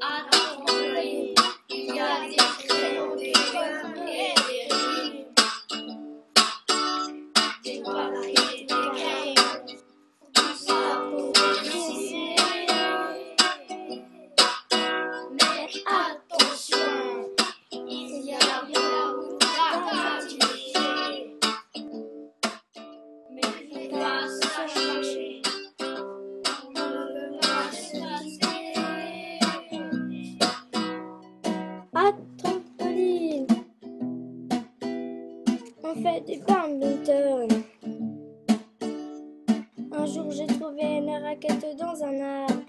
À trampoline, il on fait du badminton. Un jour j'ai trouvé une raquette dans un arbre.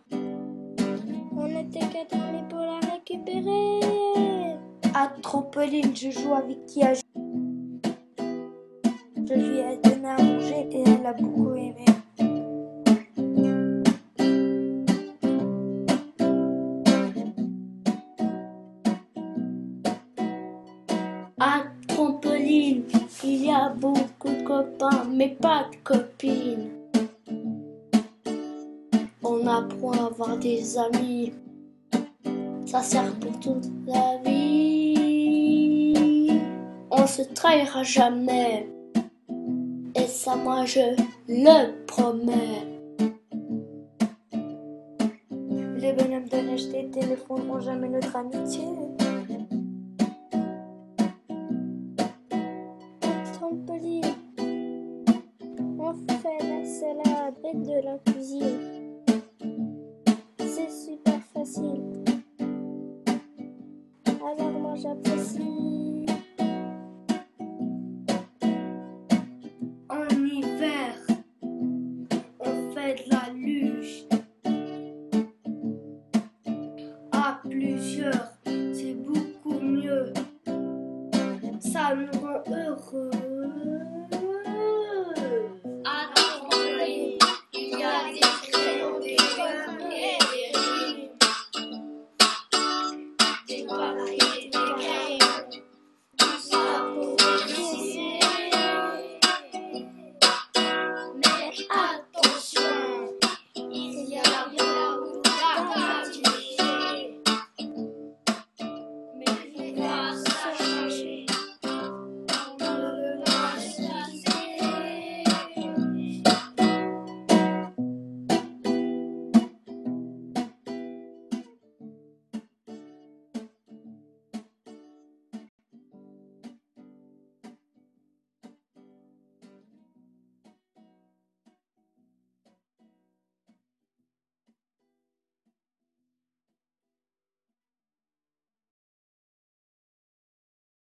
On était quatre amis pour la récupérer. À je joue avec Kia. Je lui ai donné à manger et elle a beaucoup aimé. À il y a beaucoup de copains, mais pas de copines. On apprend à avoir des amis, ça sert pour toute la vie. On se trahira jamais, et ça moi je le promets. Les bonhommes de neige d'été ne fondront jamais notre amitié. C'est la bête de la cuisine. C'est super facile. Alors moi j'apprécie. En hiver, on fait de la luge. À plusieurs, c'est beaucoup mieux. Ça nous rend heureux. Father.